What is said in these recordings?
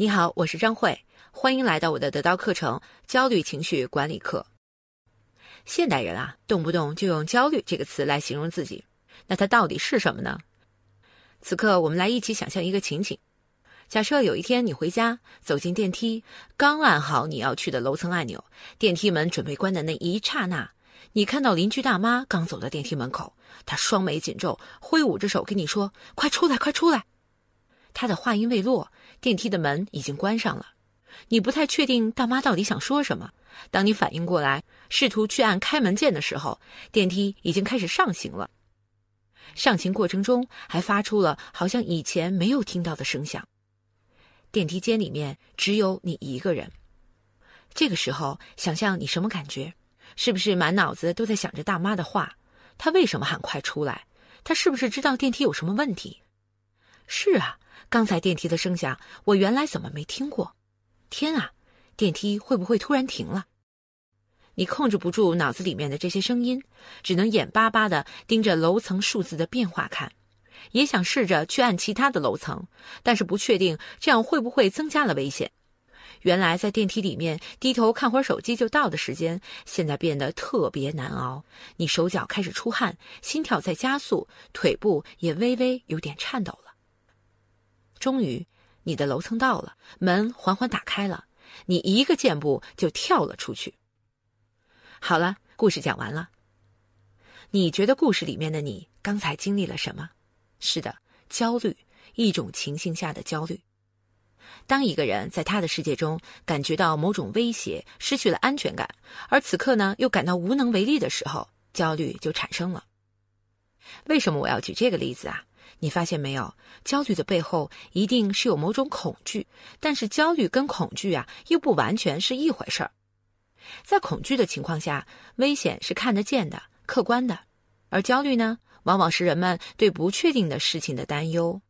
你好，我是张慧，欢迎来到我的得到课程《焦虑情绪管理课》。现代人啊，动不动就用“焦虑”这个词来形容自己，那它到底是什么呢？此刻，我们来一起想象一个情景：假设有一天你回家，走进电梯，刚按好你要去的楼层按钮，电梯门准备关的那一刹那，你看到邻居大妈刚走到电梯门口，她双眉紧皱，挥舞着手跟你说：“快出来，快出来！”她的话音未落，电梯的门已经关上了。你不太确定大妈到底想说什么。当你反应过来，试图去按开门键的时候，电梯已经开始上行了。上行过程中还发出了好像以前没有听到的声响。电梯间里面只有你一个人。这个时候，想象你什么感觉？是不是满脑子都在想着大妈的话？她为什么喊快出来？她是不是知道电梯有什么问题？是啊，刚才电梯的声响，我原来怎么没听过？天啊，电梯会不会突然停了？你控制不住脑子里面的这些声音，只能眼巴巴地盯着楼层数字的变化看，也想试着去按其他的楼层，但是不确定这样会不会增加了危险。原来在电梯里面低头看会儿手机就到的时间，现在变得特别难熬。你手脚开始出汗，心跳在加速，腿部也微微有点颤抖了。终于。你的楼层到了，门缓缓打开了，你一个箭步就跳了出去。好了，故事讲完了。你觉得故事里面的你刚才经历了什么？是的，焦虑，一种情形下的焦虑。当一个人在他的世界中感觉到某种威胁，失去了安全感，而此刻呢又感到无能为力的时候，焦虑就产生了。为什么我要举这个例子啊？你发现没有，焦虑的背后一定是有某种恐惧，但是焦虑跟恐惧啊又不完全是一回事儿。在恐惧的情况下，危险是看得见的、客观的；而焦虑呢，往往是人们对不确定的事情的担忧。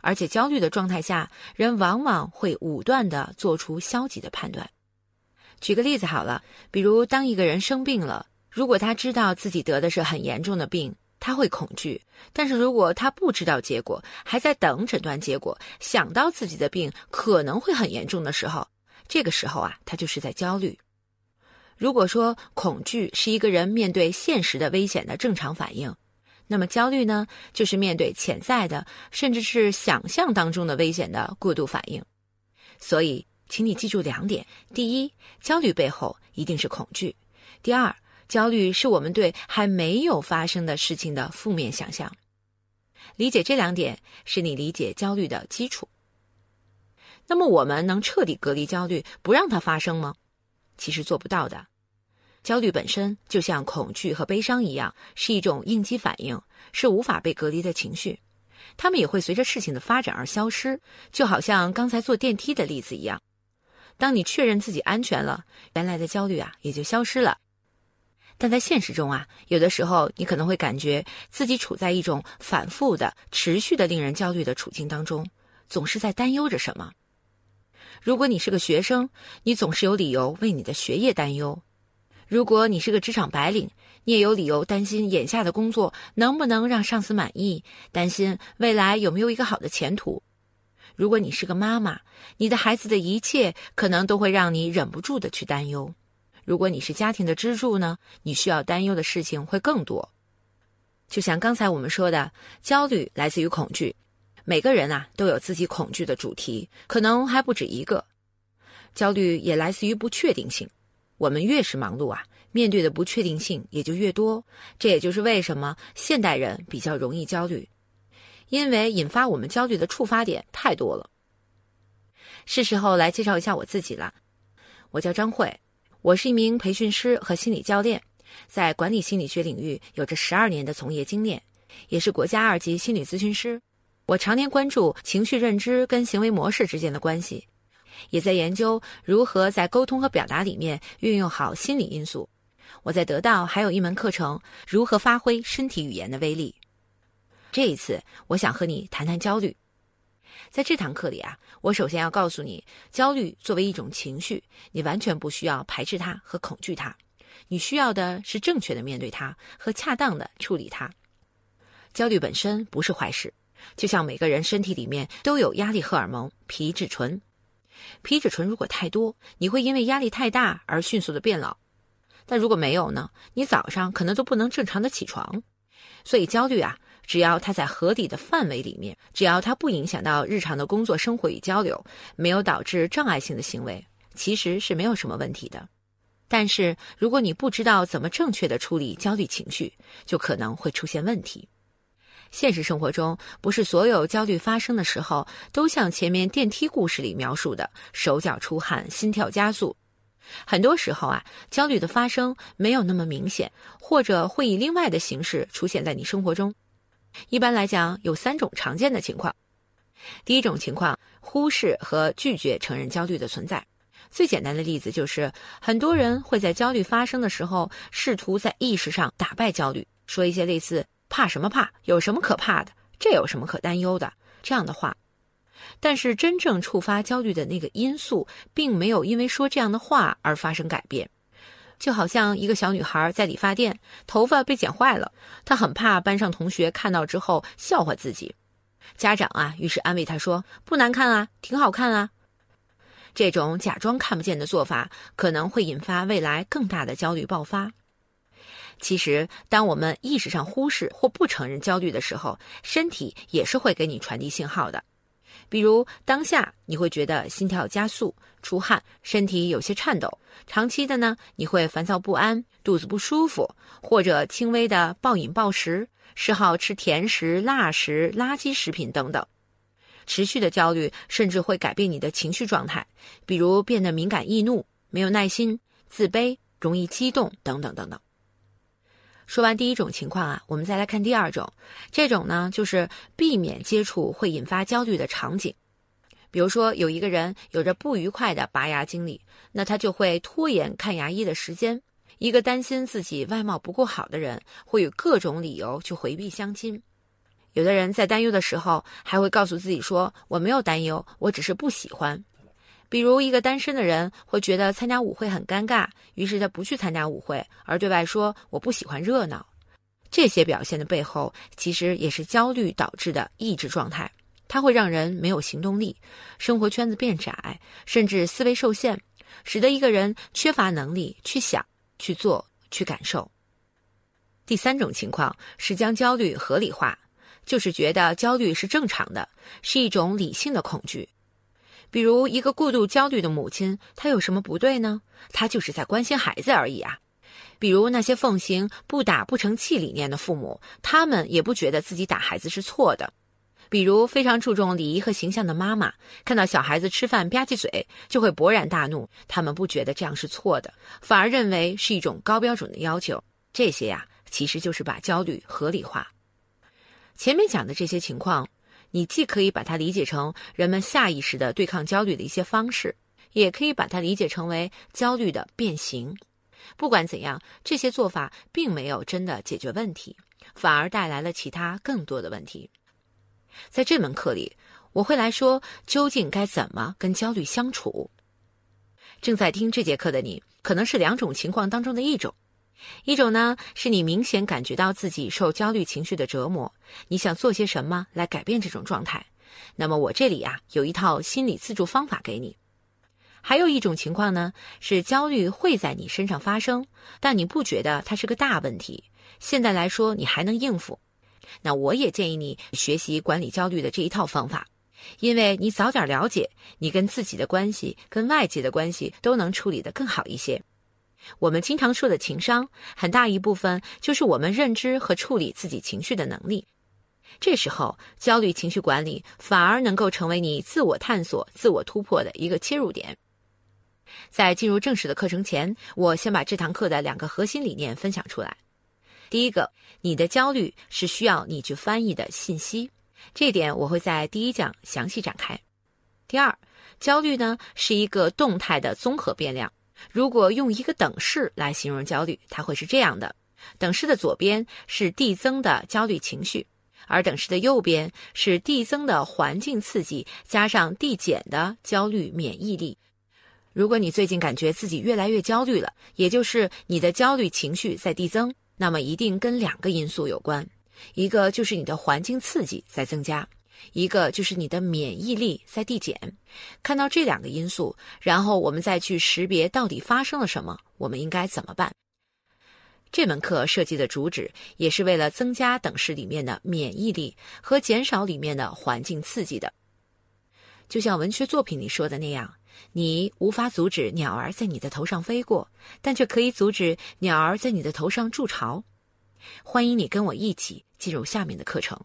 而且焦虑的状态下，人往往会武断地做出消极的判断。举个例子好了，比如当一个人生病了，如果他知道自己得的是很严重的病。他会恐惧，但是如果他不知道结果，还在等诊断结果，想到自己的病可能会很严重的时候，这个时候啊，他就是在焦虑。如果说恐惧是一个人面对现实的危险的正常反应，那么焦虑呢，就是面对潜在的甚至是想象当中的危险的过度反应。所以，请你记住两点：第一，焦虑背后一定是恐惧；第二。焦虑是我们对还没有发生的事情的负面想象。理解这两点是你理解焦虑的基础。那么，我们能彻底隔离焦虑，不让它发生吗？其实做不到的。焦虑本身就像恐惧和悲伤一样，是一种应激反应，是无法被隔离的情绪。它们也会随着事情的发展而消失，就好像刚才坐电梯的例子一样。当你确认自己安全了，原来的焦虑啊也就消失了。但在现实中啊，有的时候你可能会感觉自己处在一种反复的、持续的令人焦虑的处境当中，总是在担忧着什么。如果你是个学生，你总是有理由为你的学业担忧；如果你是个职场白领，你也有理由担心眼下的工作能不能让上司满意，担心未来有没有一个好的前途；如果你是个妈妈，你的孩子的一切可能都会让你忍不住的去担忧。如果你是家庭的支柱呢，你需要担忧的事情会更多。就像刚才我们说的，焦虑来自于恐惧。每个人啊都有自己恐惧的主题，可能还不止一个。焦虑也来自于不确定性。我们越是忙碌啊，面对的不确定性也就越多。这也就是为什么现代人比较容易焦虑，因为引发我们焦虑的触发点太多了。是时候来介绍一下我自己了，我叫张慧。我是一名培训师和心理教练，在管理心理学领域有着十二年的从业经验，也是国家二级心理咨询师。我常年关注情绪认知跟行为模式之间的关系，也在研究如何在沟通和表达里面运用好心理因素。我在得到还有一门课程，如何发挥身体语言的威力。这一次，我想和你谈谈焦虑。在这堂课里啊，我首先要告诉你，焦虑作为一种情绪，你完全不需要排斥它和恐惧它，你需要的是正确的面对它和恰当的处理它。焦虑本身不是坏事，就像每个人身体里面都有压力荷尔蒙皮质醇，皮质醇如果太多，你会因为压力太大而迅速的变老；但如果没有呢，你早上可能都不能正常的起床。所以焦虑啊，只要它在合理的范围里面，只要它不影响到日常的工作生活与交流，没有导致障碍性的行为，其实是没有什么问题的。但是如果你不知道怎么正确的处理焦虑情绪，就可能会出现问题。现实生活中，不是所有焦虑发生的时候都像前面电梯故事里描述的手脚出汗、心跳加速。很多时候啊，焦虑的发生没有那么明显，或者会以另外的形式出现在你生活中。一般来讲，有三种常见的情况。第一种情况，忽视和拒绝承认焦虑的存在。最简单的例子就是，很多人会在焦虑发生的时候，试图在意识上打败焦虑，说一些类似。怕什么怕？有什么可怕的？这有什么可担忧的？这样的话，但是真正触发焦虑的那个因素，并没有因为说这样的话而发生改变。就好像一个小女孩在理发店，头发被剪坏了，她很怕班上同学看到之后笑话自己。家长啊，于是安慰她说：“不难看啊，挺好看啊。”这种假装看不见的做法，可能会引发未来更大的焦虑爆发。其实，当我们意识上忽视或不承认焦虑的时候，身体也是会给你传递信号的。比如，当下你会觉得心跳加速、出汗、身体有些颤抖；长期的呢，你会烦躁不安、肚子不舒服，或者轻微的暴饮暴食、嗜好吃甜食、辣食、垃圾食品等等。持续的焦虑甚至会改变你的情绪状态，比如变得敏感易怒、没有耐心、自卑、容易激动等等等等。说完第一种情况啊，我们再来看第二种。这种呢，就是避免接触会引发焦虑的场景。比如说，有一个人有着不愉快的拔牙经历，那他就会拖延看牙医的时间。一个担心自己外貌不够好的人，会有各种理由去回避相亲。有的人在担忧的时候，还会告诉自己说：“我没有担忧，我只是不喜欢。”比如，一个单身的人会觉得参加舞会很尴尬，于是他不去参加舞会，而对外说我不喜欢热闹。这些表现的背后，其实也是焦虑导致的抑制状态。它会让人没有行动力，生活圈子变窄，甚至思维受限，使得一个人缺乏能力去想、去做、去感受。第三种情况是将焦虑合理化，就是觉得焦虑是正常的，是一种理性的恐惧。比如一个过度焦虑的母亲，她有什么不对呢？她就是在关心孩子而已啊。比如那些奉行“不打不成器”理念的父母，他们也不觉得自己打孩子是错的。比如非常注重礼仪和形象的妈妈，看到小孩子吃饭吧唧嘴，就会勃然大怒。他们不觉得这样是错的，反而认为是一种高标准的要求。这些呀，其实就是把焦虑合理化。前面讲的这些情况。你既可以把它理解成人们下意识的对抗焦虑的一些方式，也可以把它理解成为焦虑的变形。不管怎样，这些做法并没有真的解决问题，反而带来了其他更多的问题。在这门课里，我会来说究竟该怎么跟焦虑相处。正在听这节课的你，可能是两种情况当中的一种。一种呢，是你明显感觉到自己受焦虑情绪的折磨，你想做些什么来改变这种状态？那么我这里啊有一套心理自助方法给你。还有一种情况呢，是焦虑会在你身上发生，但你不觉得它是个大问题，现在来说你还能应付。那我也建议你学习管理焦虑的这一套方法，因为你早点了解，你跟自己的关系、跟外界的关系都能处理得更好一些。我们经常说的情商，很大一部分就是我们认知和处理自己情绪的能力。这时候，焦虑情绪管理反而能够成为你自我探索、自我突破的一个切入点。在进入正式的课程前，我先把这堂课的两个核心理念分享出来。第一个，你的焦虑是需要你去翻译的信息，这点我会在第一讲详细展开。第二，焦虑呢是一个动态的综合变量。如果用一个等式来形容焦虑，它会是这样的：等式的左边是递增的焦虑情绪，而等式的右边是递增的环境刺激加上递减的焦虑免疫力。如果你最近感觉自己越来越焦虑了，也就是你的焦虑情绪在递增，那么一定跟两个因素有关：一个就是你的环境刺激在增加，一个就是你的免疫力在递减。看到这两个因素，然后我们再去识别到底发生了什么，我们应该怎么办？这门课设计的主旨也是为了增加等式里面的免疫力和减少里面的环境刺激的。就像文学作品里说的那样，你无法阻止鸟儿在你的头上飞过，但却可以阻止鸟儿在你的头上筑巢。欢迎你跟我一起进入下面的课程。